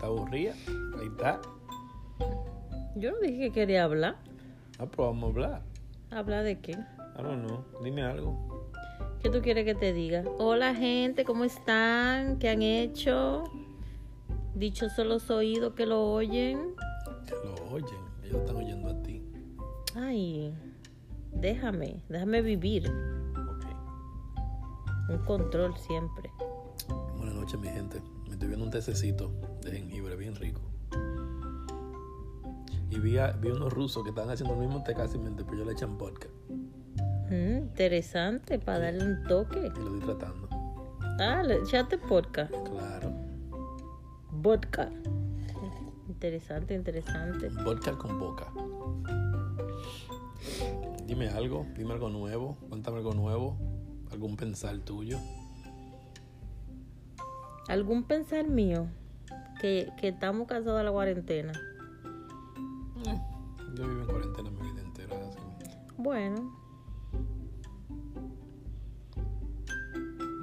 está aburrida. Ahí está. Yo no dije que quería hablar. Ah, pero vamos a hablar. ¿Hablar de qué? I don't know. Dime algo. ¿Qué tú quieres que te diga? Hola gente, ¿cómo están? ¿Qué han hecho? Dichosos los oídos que lo oyen. Que lo oyen. Ellos están oyendo a ti. Ay, déjame, déjame vivir. Ok. Un control siempre. Buenas noches, mi gente. Me estoy viendo un tececito de jengibre bien rico. Y vi, a- vi unos rusos que estaban haciendo el mismo té casi mente, pero yo le echan vodka. Mm, interesante, para darle un toque. Y lo estoy tratando. Ah, le echaste vodka. Claro. Vodka. Interesante, interesante. Vodka con boca. Dime algo, dime algo nuevo, cuéntame algo nuevo, algún pensar tuyo. ¿Algún pensar mío? Que, que estamos cansados de la cuarentena. Eh, yo vivo en cuarentena mi vida entera. así. Bueno,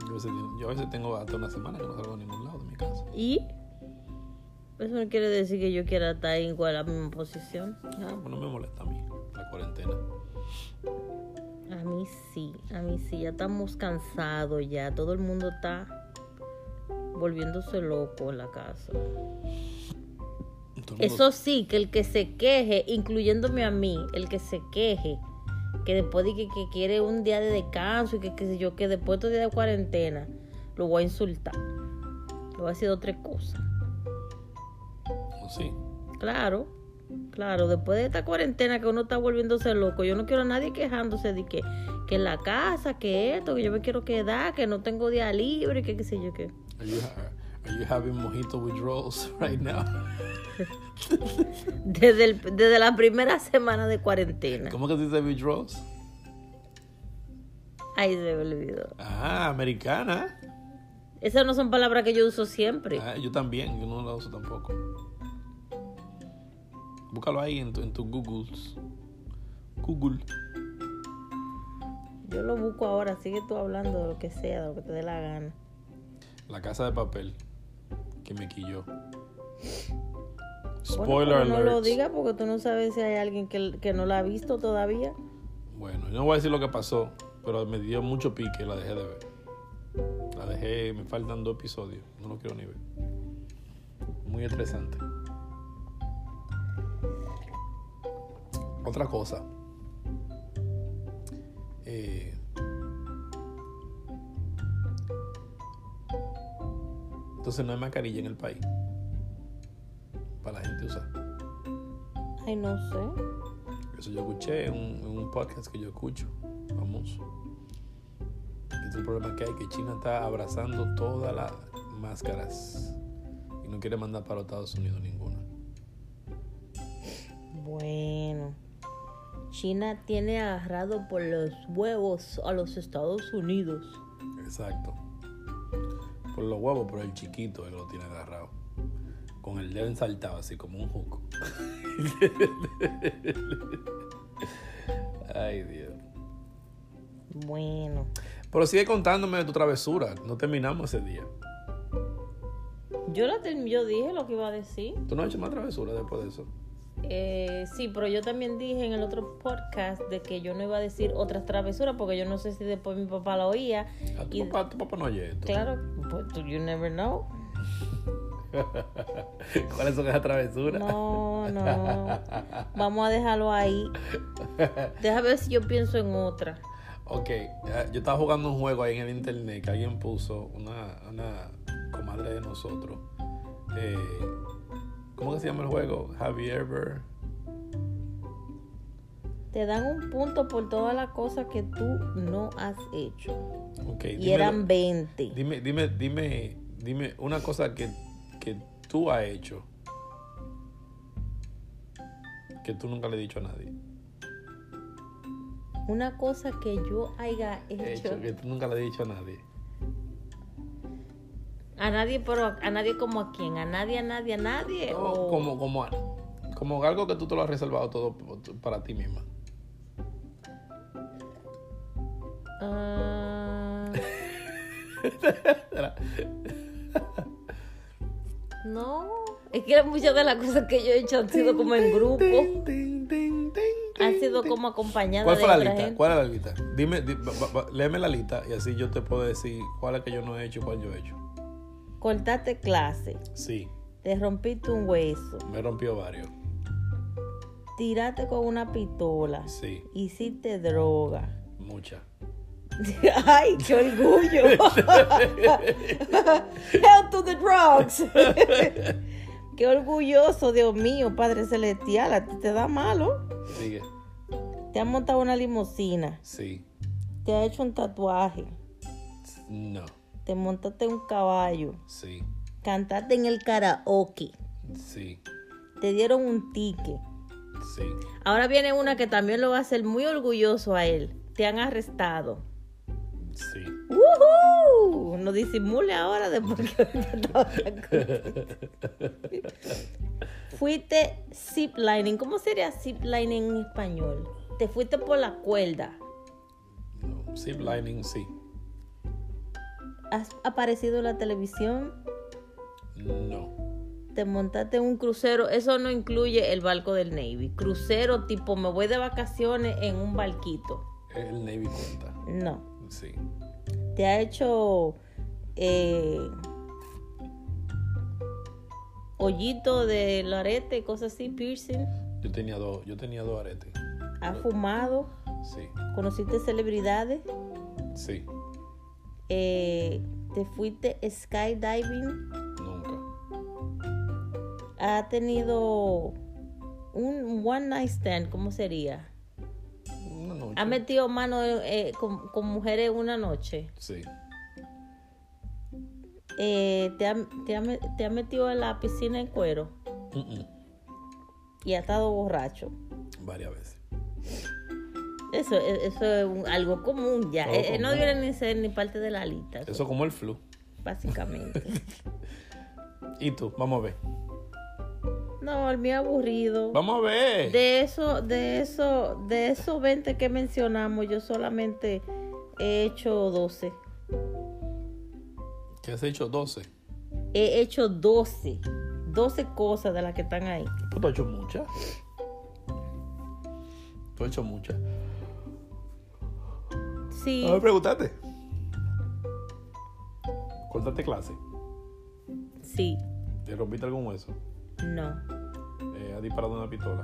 Yo, a veces, yo a veces tengo hasta una semana que no salgo a ningún lado de mi casa. ¿y? Eso no quiere decir que yo quiera estar igual a la misma posición. Ah, pues no me molesta a mí la cuarentena. A mí sí, a mí sí, ya estamos cansados ya. Todo el mundo está volviéndose loco en la casa. Eso sí, que el que se queje, incluyéndome a mí, el que se queje, que después de que, que quiere un día de descanso y que sé yo, que después de estos días de cuarentena, lo voy a insultar. Lo voy a decir otra cosa. Sí. Claro, claro, después de esta cuarentena que uno está volviéndose loco, yo no quiero a nadie quejándose de que, que en la casa, que esto, que yo me quiero quedar, que no tengo día libre, que qué sé yo qué. Are you, are you having mojito withdrawals right now? Desde, el- desde la primera semana de cuarentena. ¿Cómo que dice withdrawals? Ay, se me olvidó. Ah, americana. Esas no son palabras que yo uso siempre. Ah, yo también, yo no la uso tampoco. Búscalo ahí en tu, en tu Googles. Google. Yo lo busco ahora, sigue tú hablando de lo que sea, de lo que te dé la gana. La casa de papel. Que me quilló. Bueno, Spoiler pero no lo alert. digas porque tú no sabes si hay alguien que, que no la ha visto todavía. Bueno, yo no voy a decir lo que pasó, pero me dio mucho pique, la dejé de ver. La dejé, me faltan dos episodios, no lo quiero ni ver. Muy estresante. Otra cosa. Eh, entonces no hay mascarilla en el país para la gente usar. Ay, no sé. Eso yo escuché en un, en un podcast que yo escucho, famoso. Es el problema que hay, que China está abrazando todas las máscaras y no quiere mandar para los Estados Unidos ninguna. Bueno. China tiene agarrado por los huevos a los Estados Unidos. Exacto. Por los huevos, pero el chiquito él lo tiene agarrado. Con el dedo ensaltado, así como un juco. Ay, Dios. Bueno. Pero sigue contándome de tu travesura. No terminamos ese día. Yo, la yo dije lo que iba a decir. ¿Tú no has hecho más travesura después de eso? Eh, sí, pero yo también dije en el otro podcast de que yo no iba a decir otras travesuras porque yo no sé si después mi papá la oía. A tu, Y- papá, tu papá no oye esto. Claro, pues tú- you never know. ¿Cuáles son esas travesuras? No, no. Vamos a dejarlo ahí. Deja ver si yo pienso en otra. Ok, eh, yo estaba jugando un juego ahí en el internet que alguien puso, una, una comadre de nosotros. Eh, ¿Cómo que se llama el juego? Have you ever... Te dan un punto por todas las cosas que tú no has hecho. Ok, Y dímelo- eran 20. Dime, dime, dime, dime una cosa que, que tú has hecho que tú nunca le has dicho a nadie. Una cosa que yo haya hecho. Hecho, que tú nunca le has dicho a nadie. A nadie, pero a, nadie como a quién. A nadie, a nadie, a nadie. No, o- como, como, como algo que tú te lo has reservado todo para ti misma. Ah, no. Es que muchas de las cosas que yo he hecho han sido como en grupo. Han sido como acompañadas ¿Cuál de fue la lista? gente. ¿Cuál es la lista? Dime, di- léeme la lista y así yo te puedo decir cuál es que yo no he hecho y cuál yo he hecho. Cortaste clase. Sí, Te rompiste un hueso. me rompió varios. Tiraste con una pistola. Sí, Hiciste droga. muchas. ¡Ay, qué orgullo! Hell to the drugs. qué orgulloso, Dios mío, Padre Celestial. A ti te da malo. Sigue. Te has montado una limusina. Sí, Te has hecho un tatuaje. no, Te montaste un caballo. sí, Cantaste en el karaoke. sí, Te dieron un ticket. sí. Ahora viene una que también lo va a hacer muy orgulloso a él. Te han arrestado. Sí. ¡Woohoo! No disimule ahora después que. Fuiste ziplining. ¿Cómo sería ziplining en español? Te fuiste por la cuerda. No. Zip lining, sí. Has aparecido en la televisión. No. Te montaste en un crucero. Eso no incluye el barco del Navy. Crucero tipo me voy de vacaciones en un barquito. El Navy cuenta. No. Sí. Te ha hecho eh, hoyito del arete, cosas así, piercing. Yo tenía dos, yo tenía dos aretes. Has fumado. Sí, Conociste celebridades. sí. Eh, te fuiste skydiving. Nunca. Ha tenido un one night stand, ¿cómo sería? Una noche. Ha metido mano eh, con, con mujeres una noche. Sí. Eh, te, ha, te ha me- te ha metido en la piscina en cuero y ha estado borracho. Varias veces. Eso, e- eso es un- algo común ya. Eh, eh, no debería ni ser ni parte de la lista, eso, Eso como el flu. básicamente. ¿Y tú? Vamos a ver. no, el mío aburrido. Vamos a ver. De eso, de eso, de esos 20 que mencionamos, yo solamente he hecho 12. ¿Qué has hecho? 12. He hecho 12. 12 cosas de las que están ahí. Pues tú has hecho muchas. Tú has hecho muchas. Sí, A ver, pregúntate. Cortaste clase. sí, ¿Te rompiste algún hueso? no, Eh, ¿Has disparado una pistola?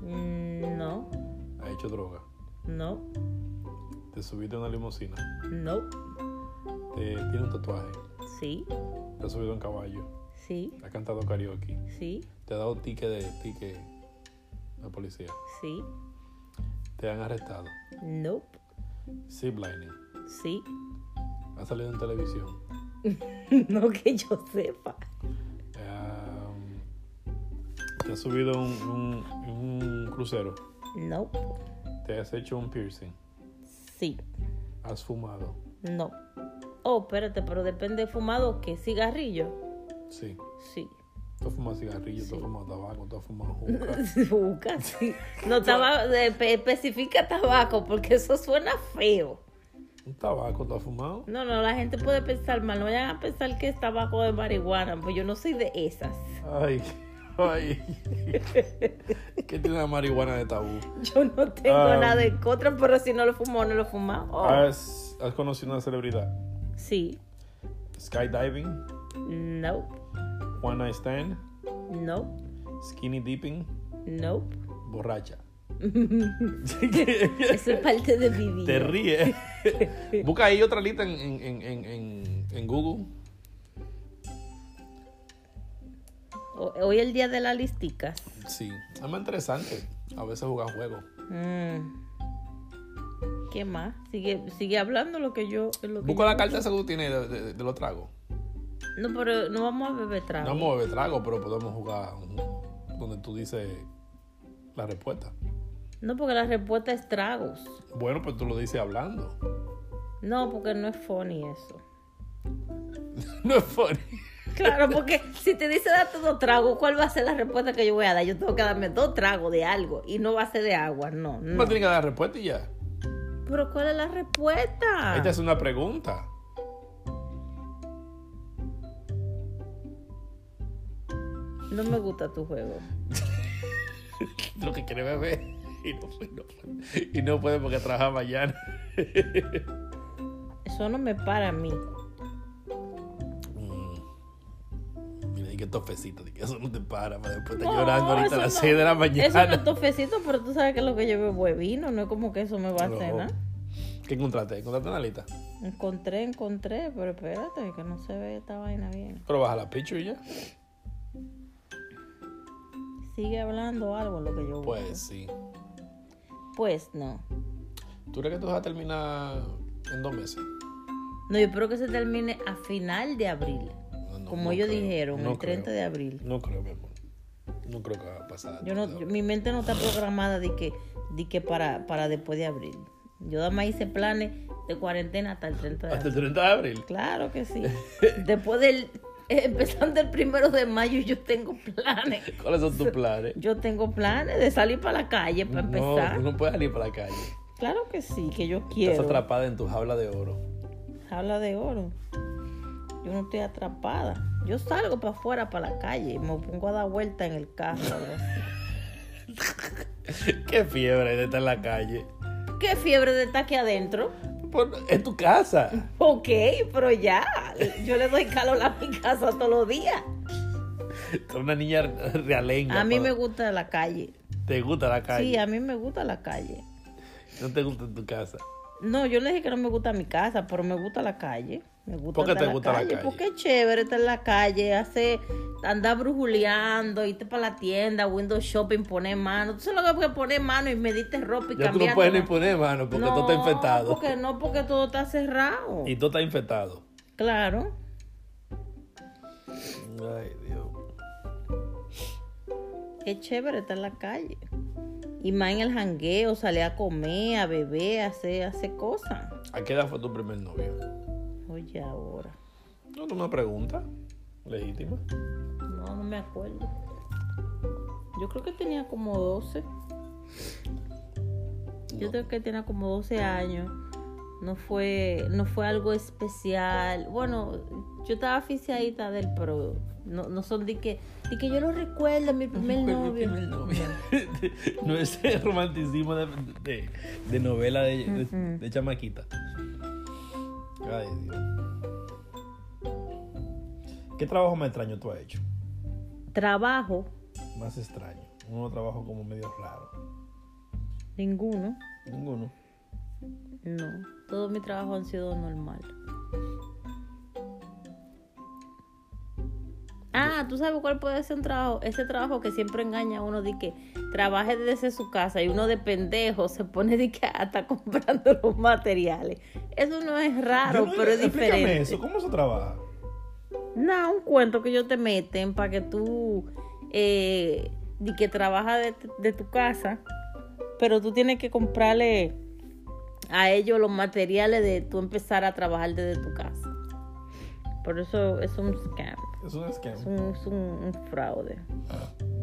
Mm, no, ¿Has hecho droga? no, ¿Te subiste a una limusina? no, ¿Te tiene un tatuaje? sí, ¿Te has subido en caballo? sí, ¿Has cantado karaoke? sí, ¿Te ha dado ticket de ticket la policía? sí, ¿Te han arrestado? nope, Ziplining. sí. ¿Has salido en televisión? No que yo sepa. Um, ¿Te has subido un, un- un crucero? Nope, ¿Te has hecho un piercing? sí, ¿Has fumado? no. Oh, espérate, pero depende de fumado que cigarrillo. Sí. Sí. ¿Tú fumado cigarrillo? ¿Tú Sí. fumado tabaco? ¿Tú fumado juca? Juca, sí. No tabaco, especifica tabaco porque eso suena feo. ¿Un tabaco tú has fumado? No, no, la gente puede pensar mal. No vayan a pensar que es tabaco de marihuana, pues yo no soy de esas. Ay, ay. ¿Qué tiene la marihuana de tabú? Yo no tengo Ah. nada en contra, pero si no lo fumo, no lo fumo. Oh, ¿Has, has conocido una celebridad? Sí. Skydiving, No, one night stand, no, skinny dipping, no. borracha. Eso es parte de mi vida. Te ríes. Busca ahí otra lista en, en, en, en, Google. Hoy es el día de las listicas. Sí, es más interesante. A veces jugar juegos. Mm. ¿Qué más? Sigue, sigue hablando lo que yo. Lo que Busca yo- la carta esa que tú tienes de, de- de los tragos. No, pero no vamos a beber trago. No vamos a beber trago, pero podemos jugar donde tú dices la respuesta. No, porque la respuesta es tragos. Bueno, pues tú lo dices hablando. No, porque no es funny eso. no es funny. Claro, porque si te dice date dos tragos, ¿cuál va a ser la respuesta que yo voy a dar? Yo tengo que darme dos tragos de algo y no va a ser de agua, no. no. No tienes que dar respuesta y ya. Pero ¿cuál es la respuesta? Esta es una pregunta. No me gusta tu juego. Lo que quiere beber. Y no, y no puede. Y no puede porque trabaja mañana. Eso no me para a mí. Mm. Mira, y que tofecito, que eso no te para, para después estar No, llorando ahorita a las no. 6 de la Eso no mañana. es tofecito, pero tú sabes que lo que yo bebo es vino. No es como que eso me va a hacer nada. ¿Qué encontraste? ¿Encontraste una lista? Encontré, encontré, pero espérate, que no se ve esta vaina bien. Pero baja la picture y ya. Sigue hablando algo lo que yo Pues sí. Pues no. ¿Tú crees que tú vas a terminar en dos meses? No, yo espero que se termine a final de abril. No, no, como no ellos creo. dijeron, el 30 creo. de abril. No creo, mi amor. No creo que va a pasar. Yo no, yo- mi mente no está programada de que, de que para, para después de abril. Yo además hice planes de cuarentena hasta el 30 de Hasta abril. el 30 de abril. Claro que sí. Después del, empezando el primero de mayo, yo tengo planes. ¿Cuáles son tus planes? Yo tengo planes de salir para la calle para No, empezar. tú no puedes salir para la calle. Claro que sí, que yo Estás quiero. atrapada en tu jaula de oro. Habla de oro. Yo no estoy atrapada. Yo salgo para afuera, para la calle, y me pongo a dar vuelta en el carro. Qué fiebre de estar en la calle. ¿Qué fiebre de estar aquí adentro? Por- en tu casa. Ok, pero ya. Yo le doy calor a mi casa todos los días. Tú una niña realenga. A mí me gusta la calle. ¿Te gusta la calle? Sí, a mí me gusta la calle. No te gusta tu casa. No, yo no dije que no me gusta mi casa, pero me gusta la calle. Me gusta ¿Por qué te gusta la calle? Porque es chévere estar en la calle, hacer, andar brujuleando, irte para la tienda, window shopping, poner mano. Tú sabes lo que poner mano y medirte ropa y Ya tú cambiar. no puedes ni poner mano porque todo está infectado. Porque no, porque todo está cerrado. Y todo está infectado. Claro. Ay, Dios. Qué chévere estar en la calle. Y más en el jangueo, salir a comer, a beber, a hacer, a hacer cosas. ¿A qué edad fue tu primer novio? Oye, ahora. No, no una pregunta legítima. No, no me acuerdo. Yo creo que tenía como 12. Yo No. creo que tenía como 12 años. No fue, no fue algo especial. Bueno, yo estaba aficiadita de él, pero no, no son de que, de que yo lo recuerdo, mi primer mi novio. primer novio. no ese romanticismo de, de, de novela de, Ujú. de chamaquita. Ay, Dios. ¿Qué trabajo más extraño tú has hecho? Trabajo, Más extraño. Uno trabajo como medio raro. ninguno. Ninguno. No, todos mis trabajos han sido normal. Ah, ¿tú sabes cuál puede ser un trabajo? Ese trabajo que siempre engaña a uno de que trabaje desde su casa y uno de pendejo se pone de que hasta comprando los materiales. Eso no es raro, no- pero es diferente. eso. ¿Cómo se trabaja? No, un cuento que ellos te meten para que tú, eh, de que trabajas de, de tu casa, pero tú tienes que comprarle a ellos los materiales de tú empezar a trabajar desde tu casa. Por eso es un scam, Es un esquema. es un, es un- un fraude.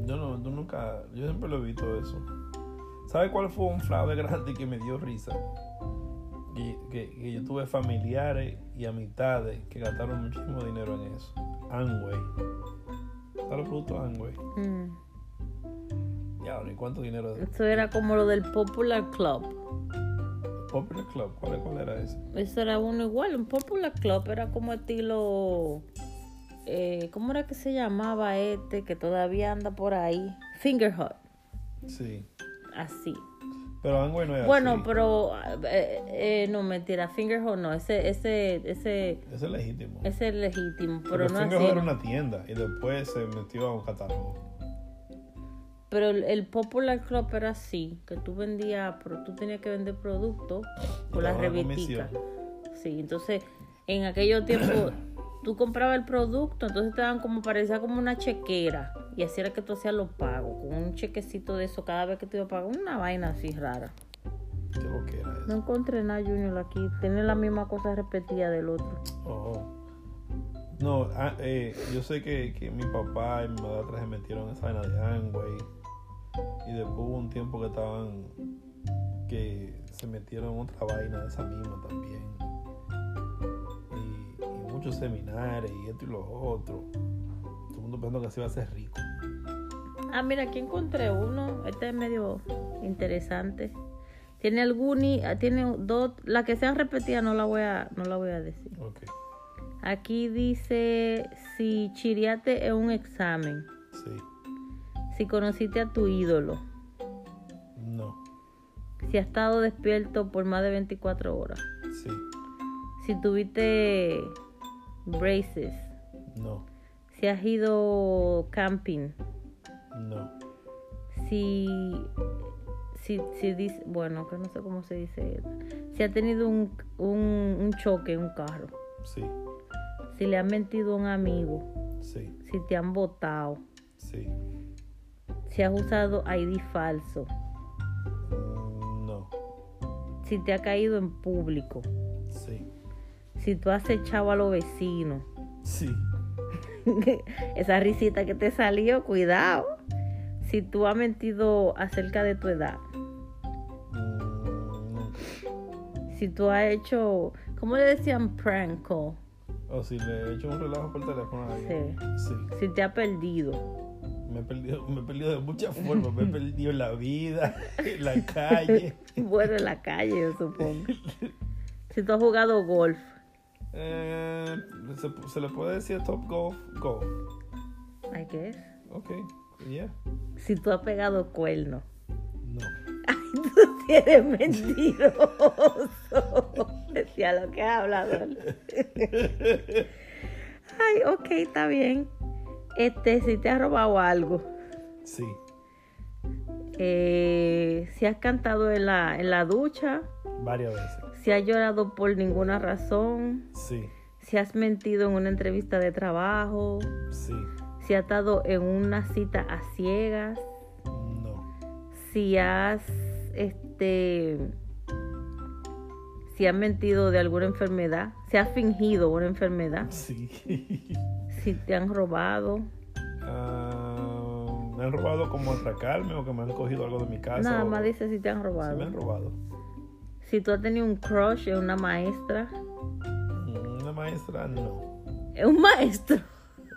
Yo no, yo nunca, yo siempre lo he visto eso. ¿Sabe cuál fue un fraude grande que me dio risa? Que, que- que yo tuve familiares y amistades que gastaron muchísimo dinero en eso. Amway. ¿Sabes los productos Amway? Mm. Ya, ¿y cuánto dinero? Eso era como lo del Popular Club. Popular Club, ¿cuál, cuál era ese? Eso era uno igual, un Popular Club era como estilo... Eh, ¿Cómo era que se llamaba este que todavía anda por ahí? Finger Hut, Sí. así. Pero Amway no era Bueno, así. pero eh, eh, no mentira, Finger Hut no, ese ese ese Ese es legítimo. ese es legítimo, pero Porque no Fingerhut así. era una tienda y después se metió a un catálogo. Pero el, el Popular Club era así, que tú vendías, pero tú tenías que vender productos por la daba una revistica. comisión. Sí, entonces en aquellos tiempos tú comprabas el producto, entonces te daban como parecía como una chequera y así era que tú hacías los pagos, con un chequecito de eso cada vez que te iba a pagar, una vaina así rara. ¿Qué lo que era eso? No encontré nada Junior aquí, tiene la misma cosa repetida del otro. Oh. No, ah, eh, yo sé que, que mi papá y mi madre se metieron en esa vaina de Amway. Y después hubo un tiempo que estaban. que se metieron en otra vaina de esa misma también. Muchos seminarios y esto y lo otro. Todo el mundo pensando que se iba a ser rico. Ah, mira, aquí encontré uno. Este es medio interesante. Tiene algún, ah, tiene dos, la que sea repetida no la voy a, no la voy a decir. Aquí dice si chiriate es un examen, Sí. si conociste a tu ídolo, No. si has estado despierto por más de 24 horas, Sí. si tuviste braces, No. si has ido camping, No. si si, si dice, bueno, que no sé cómo se dice, si ha tenido un, un, un choque en un carro, Sí. si le han mentido a un amigo, Sí. si te han votado, Sí. si has usado ID falso, Mm, No. si te ha caído en público, Sí. Si tú has echado a los vecinos, Sí. esa risita que te salió, cuidado, si tú has mentido acerca de tu edad, Mm, si tú has hecho, ¿cómo le decían prank call? O si le he hecho un relajo por teléfono a alguien. Sí. Si te ha perdido. Me he perdido, me he perdido de muchas formas. Me he perdido en la vida, en la calle. Bueno, en la calle, yo supongo. Si tú has jugado golf, Eh, ¿se, se le puede decir top golf? Golf. I guess. Ok. Yeah. Si tú has pegado cuerno. No. Ay, tú eres mentiroso. Decía lo que has hablado. Ay, ok, está bien. Este, si te has robado algo. Sí. Eh, si has cantado en la, en la ducha. Varias veces. Si has llorado por ninguna razón. Sí. Si has mentido en una entrevista de trabajo. Sí. Si has estado en una cita a ciegas. No. Si has, este, si has mentido de alguna enfermedad. Si has fingido una enfermedad. Sí. Si te han robado. Ah, me han robado como atracarme o que me han cogido algo de mi casa. Nada o- más dice si te han Sí, me robado. han robado. Si tú has tenido un crush en una maestra. Mm, Una maestra no. Es un maestro.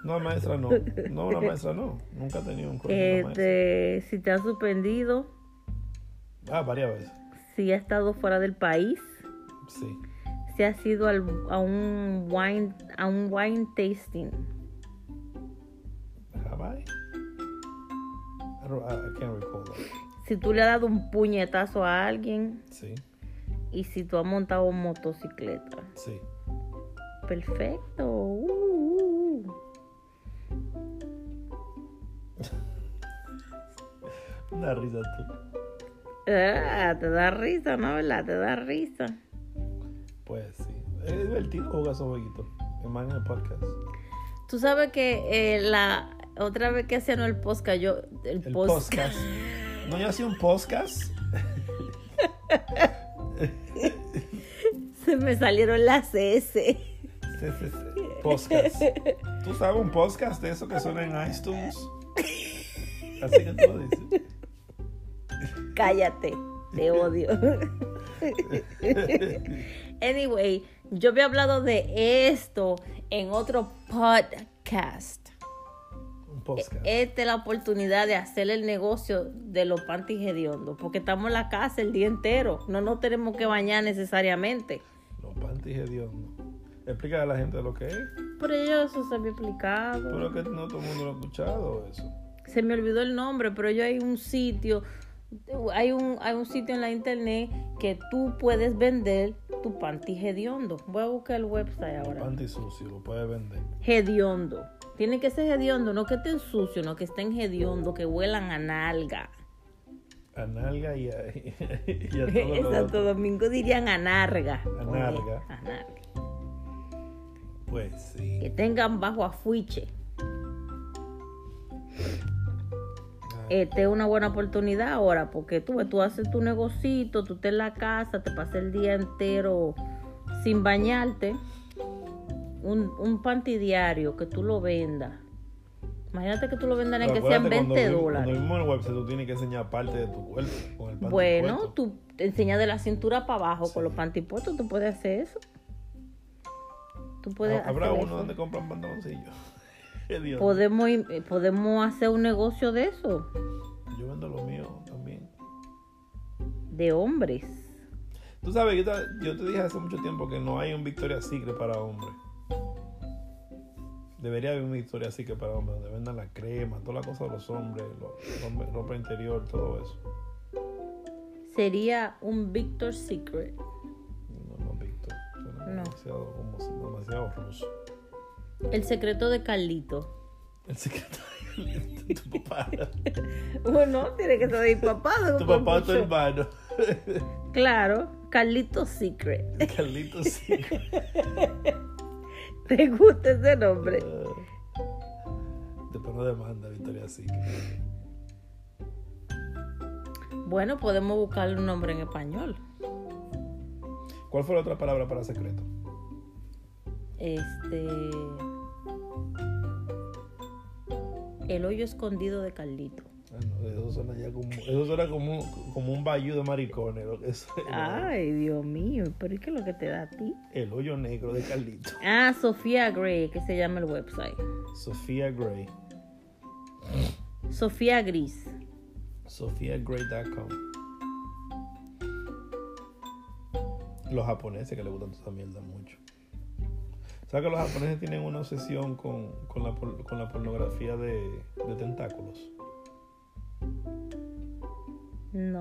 No, maestra no. No, una maestra no. Nunca he tenido un crush en una maestra. Este, si te han suspendido. Ah, varias veces. Si has estado fuera del país. Sí. Si has ido al- a un wine, a un wine tasting. Have I? I, don't- I can't recall that. Si tú le has dado un puñetazo a alguien. Sí. Y si tú has montado motocicleta. Sí. Perfecto. Uh, uh, uh. Una risa tú. Ah, te da risa, ¿no? ¿Verdad? Te da risa. Pues sí. Es divertido jugar esos jueguitos. En el podcast. Tú sabes que eh, la otra vez que hacían el podcast, yo. El, El post- podcast. ¿No yo hacía un podcast? Se me salieron las S. Podcast. ¿Tú sabes un podcast de eso que suena en iTunes? Así que tú lo dices. Cállate. Te odio. anyway, yo había hablado de esto en otro podcast. Un podcast. Esta es la oportunidad de hacer el negocio de los panties hediondos, porque estamos en la casa el día entero, no nos tenemos que bañar necesariamente. Panties hediondos. Explica a la gente lo que es. Pero yo eso se me ha explicado. Pero que no todo el mundo lo ha escuchado eso. Se me olvidó el nombre, pero yo hay un sitio, hay un, hay un sitio en la internet que tú puedes vender tu panty hediondo. Voy a buscar el website ahora. Panty sucio, lo puedes vender. Hediondo. Tiene que ser hediondo, no que estén sucio, no que estén hediondo, que huelan a nalga. A nalga y a, y a todo En Santo. Domingo dirían a narga. A Oye, narga. a narga. Pues sí. Que tengan bajo afuiche. Esta es una buena oportunidad ahora, porque tú, tú haces tu negocito, tú estás en la casa, te pasas el día entero sin bañarte. Un, un panty diario que tú lo vendas. Imagínate que tú lo vendas en que sean Acuérdate, 20 cuando vimos- dólares. Cuando vimos en website, tú tienes que enseñar parte de tu cuerpo con el panty Bueno, puesto. tú enseñas de la cintura para abajo Sí. con los panty puestos, tú puedes hacer eso. Tú puedes Habrá hacer uno eso. donde compran pantaloncillos. Podemos, eh, podemos hacer un negocio de eso, Yo vendo lo mío también. de hombres. Tú sabes, yo te, yo te dije hace mucho tiempo que no hay un Victoria's Secret para hombres. Debería haber un Victoria's Secret para hombres, donde vendan la crema, todas las cosas de los hombres, los, ropa interior, todo eso. Sería un Victor Secret. No, no, Victor. No. demasiado, como, demasiado ruso. El secreto de Carlito. El secreto de tu papá. Bueno, tiene que mi papá. Tu papá o tu hermano. Claro, Carlito Secret. Carlitos Secret. ¿Te gusta ese nombre? Después no demanda Victoria's Secret. Bueno, podemos buscarle un nombre en español. ¿Cuál fue la otra palabra para secreto? Este. El hoyo escondido de Carlito. Eso suena ya como, eso suena como, como un bayou de maricones. lo que es- Ay, Dios mío, pero ¿y qué es lo que te da a ti? El hoyo negro de Carlito. Ah, Sofía Gray, que se llama el website. Sofía Gray. Sofía Gris. SofiaGray.com. Los japoneses que les gustan toda esa mierda mucho. ¿Sabes que los japoneses tienen una obsesión con, con, la, con la pornografía de, de tentáculos?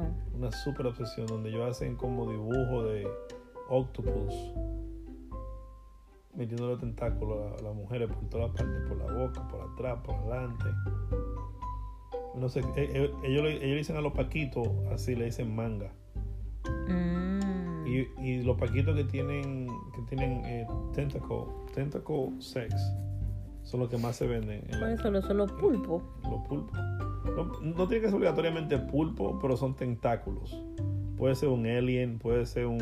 No. Una super obsesión donde ellos hacen como dibujo de octopus metiendo los tentáculos a, las mujeres por todas partes, por la boca, por atrás, por adelante. No sé, eh, eh, ellos, le- ellos le dicen a los paquitos, así le dicen manga. Mm. Y, y los paquitos que tienen que tienen eh, tentacle, tentacle sex son los que más se venden en Por la- eso lo son los pulpos. los pulpos. No, no tiene que ser obligatoriamente pulpo, pero son tentáculos. Puede ser un alien, puede ser un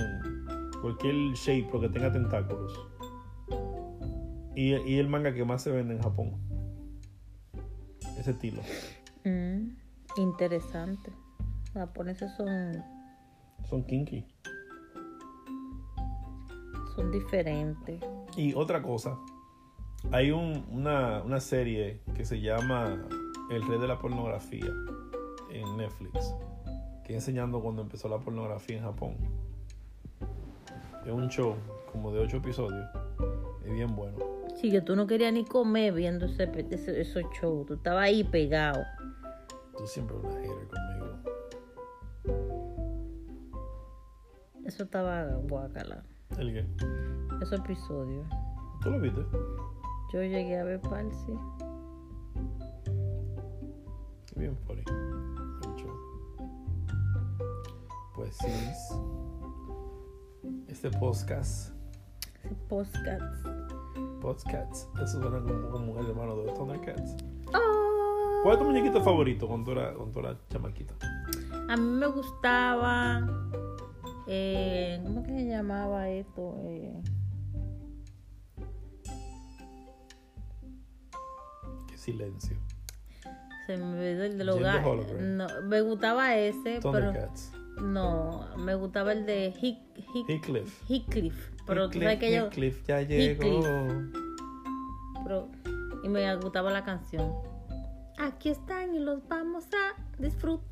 cualquier shape pero que tenga tentáculos. Y, y el manga que más se vende en Japón. Ese estilo. Mm, Interesante. Los japoneses son, Son kinky. son diferentes. Y otra cosa, hay un- una, una serie que se llama El Rey de la Pornografía en Netflix, que enseñando cuando empezó la pornografía en Japón. Es un show como de ocho episodios. Es bien bueno. Sí, que tú no querías ni comer viendo ese, ese- esos shows. Tú estabas ahí pegado. Tú siempre una hater conmigo. Eso estaba guacala. ¿El qué? Ese episodio. ¿Tú lo viste? Yo llegué a ver par, bien funny. Show. Pues sí. Este podcast. Podcast. Podcast. Eso suena como, como el hermano de los Thundercats. Oh. ¿Cuál es tu muñequito favorito cuando tú eras, cuando tú eras chamaquita? A mí me gustaba. eh, ¿Cómo que se llamaba esto? Eh, Qué silencio. Se me olvidó el de los Jim the gatos. Hologram. No, me gustaba ese, pero no, me gustaba el de Hick, Hick- Heathcliff. Heathcliff. Pero tú Heathcliff, sabes que yo. Heathcliff ya llegó. pero- y me gustaba la canción. Aquí están y los vamos a disfrutar.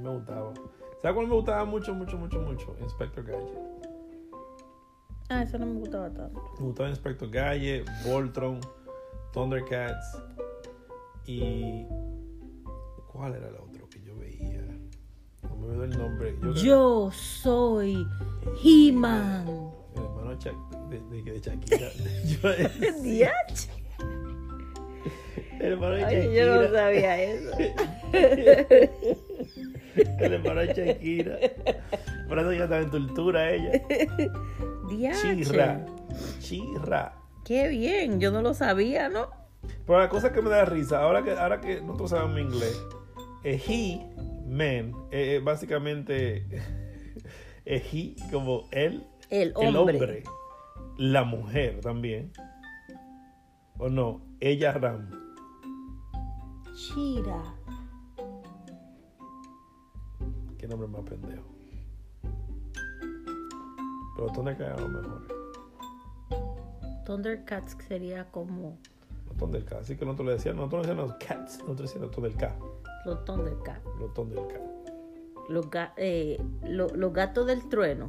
Me gustaba. ¿Sabes cuál me gustaba mucho, mucho, mucho, mucho? Inspector Gadget. Ah, eso no me gustaba tanto. Me gustaba Inspector Gadget, Voltron, Thundercats y... ¿Cuál era el otro que yo veía? No me olvidó el nombre. Yo soy He-Man. El hermano de, de, de, Shakira. Yo- Diach. el hermano de Ay, Shakira. yo no sabía eso. El hermano de Shakira. Por eso ya estaba en tortura ella. Diache. Chirra. Chirra. Qué bien, yo no lo sabía, ¿no? Pero la cosa que me da risa, ahora que, ahora que nosotros sabemos inglés, es he, man, eh, eh, básicamente es he como él, El hombre. el hombre, la mujer también. ¿O no? Ella Ram. Chira. Qué nombre más pendejo. Pero Thundercats era lo mejor. Thundercats sería como Lotón del K. Así que nosotros le decíamos, nosotros le decíamos cats, nosotros decíamos Lotón del K. Lotón del K. Lotón del K. Los, ga- eh, lo- los gatos del trueno.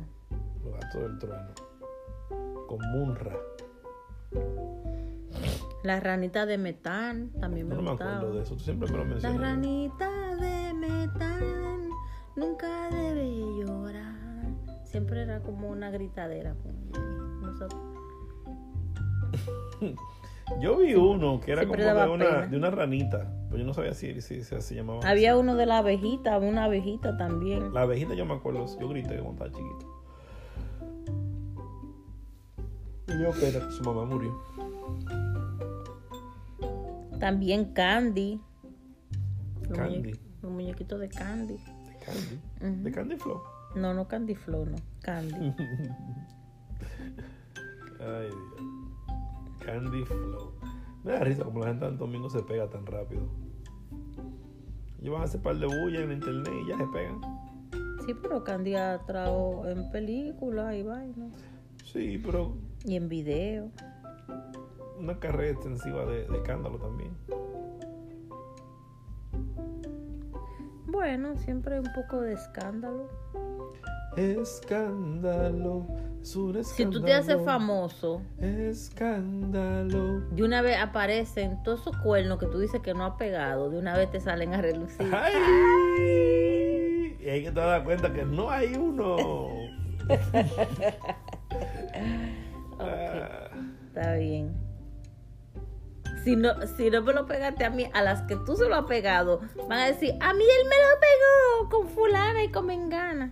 Los gatos del trueno. Con Munra. La ranita de metán también me No me acuerdo de eso. Tú siempre me lo La mencionas. ranita de metán nunca debe llorar. Siempre era como una gritadera. nosotros. Yo vi uno que era como de una, de una ranita. Pero yo no sabía si, si, si se llamaba. así. Había uno de la abejita, una abejita también. La abejita yo me acuerdo. Yo grité cuando estaba chiquito. Y pena que su mamá murió. También Candy. Los Candy. muñe- Los muñequitos de Candy. De Candy. De Candy Flow. No, no Candy Flow, no. Candy. Ay, Dios. Candy Flow. Me da risa como la gente en domingo se pega tan rápido. Ellos van a hacer par de bulla en internet y ya se pegan. Sí, pero Candy ha traído en películas y vaina. Sí, pero Y en video. una carrera extensiva de, de escándalo también. Bueno, siempre un poco de escándalo. Escándalo, Si tú te haces famoso, Escándalo. de una vez aparecen todos esos cuernos que tú dices que no ha pegado, de una vez te salen a relucir. ¡Ay! Y hay que te dar cuenta que no hay uno. Está bien. Si no, si no me lo pegaste a mí, a las que tú se lo has pegado, van a decir, a mí él me lo pegó con fulana y con mengana.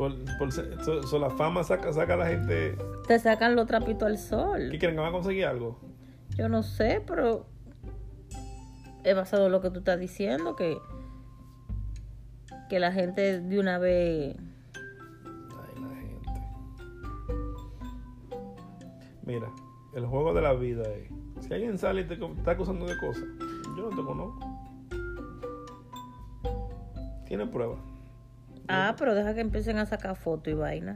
Por, por so- so la fama saca, saca a la gente. Te sacan los trapitos al sol. ¿Qué quieren que van a conseguir algo? Yo no sé, pero he basado en lo que tú estás diciendo, que, que la gente de una vez... Ay, la gente. Mira, el juego de la vida es. Si alguien sale y te está acusando de cosas, yo no te conozco. Tiene pruebas. Ah, pero deja que empiecen a sacar fotos y vaina.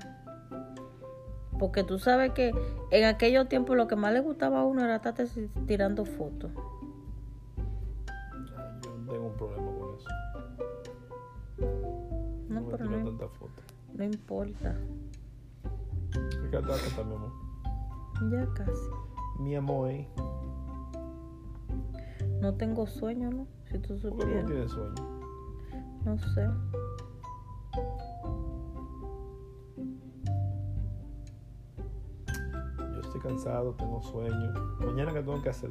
Porque tú sabes que en aquellos tiempos lo que más le gustaba a uno era estar tirando fotos. Yo no tengo un problema con eso. No, me pero no, tanta foto. no importa. ¿Qué te va a contar, mi amor? Ya casi. Mi amor, ¿eh? No tengo sueño, ¿no? Si tú ¿por qué no supieras. tienes sueño? No sé. Cansado, tengo sueño. Mañana, ¿qué tengo que hacer?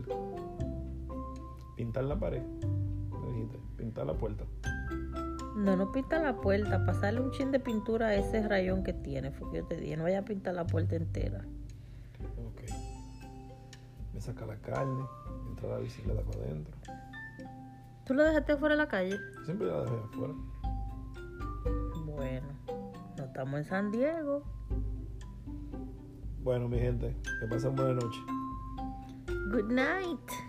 Pintar la pared. Me dijiste, pintar la puerta. No, no pinta la puerta. Pasarle un chin de pintura a ese rayón que tiene. Fue que yo te dije. No vaya a pintar la puerta entera. Ok. Me saca la carne, entra la bicicleta para adentro. ¿Tú lo dejaste afuera de la calle? Siempre la dejé afuera. Bueno, no estamos en San Diego. Bueno, mi gente, que pasen buena noche. Good night.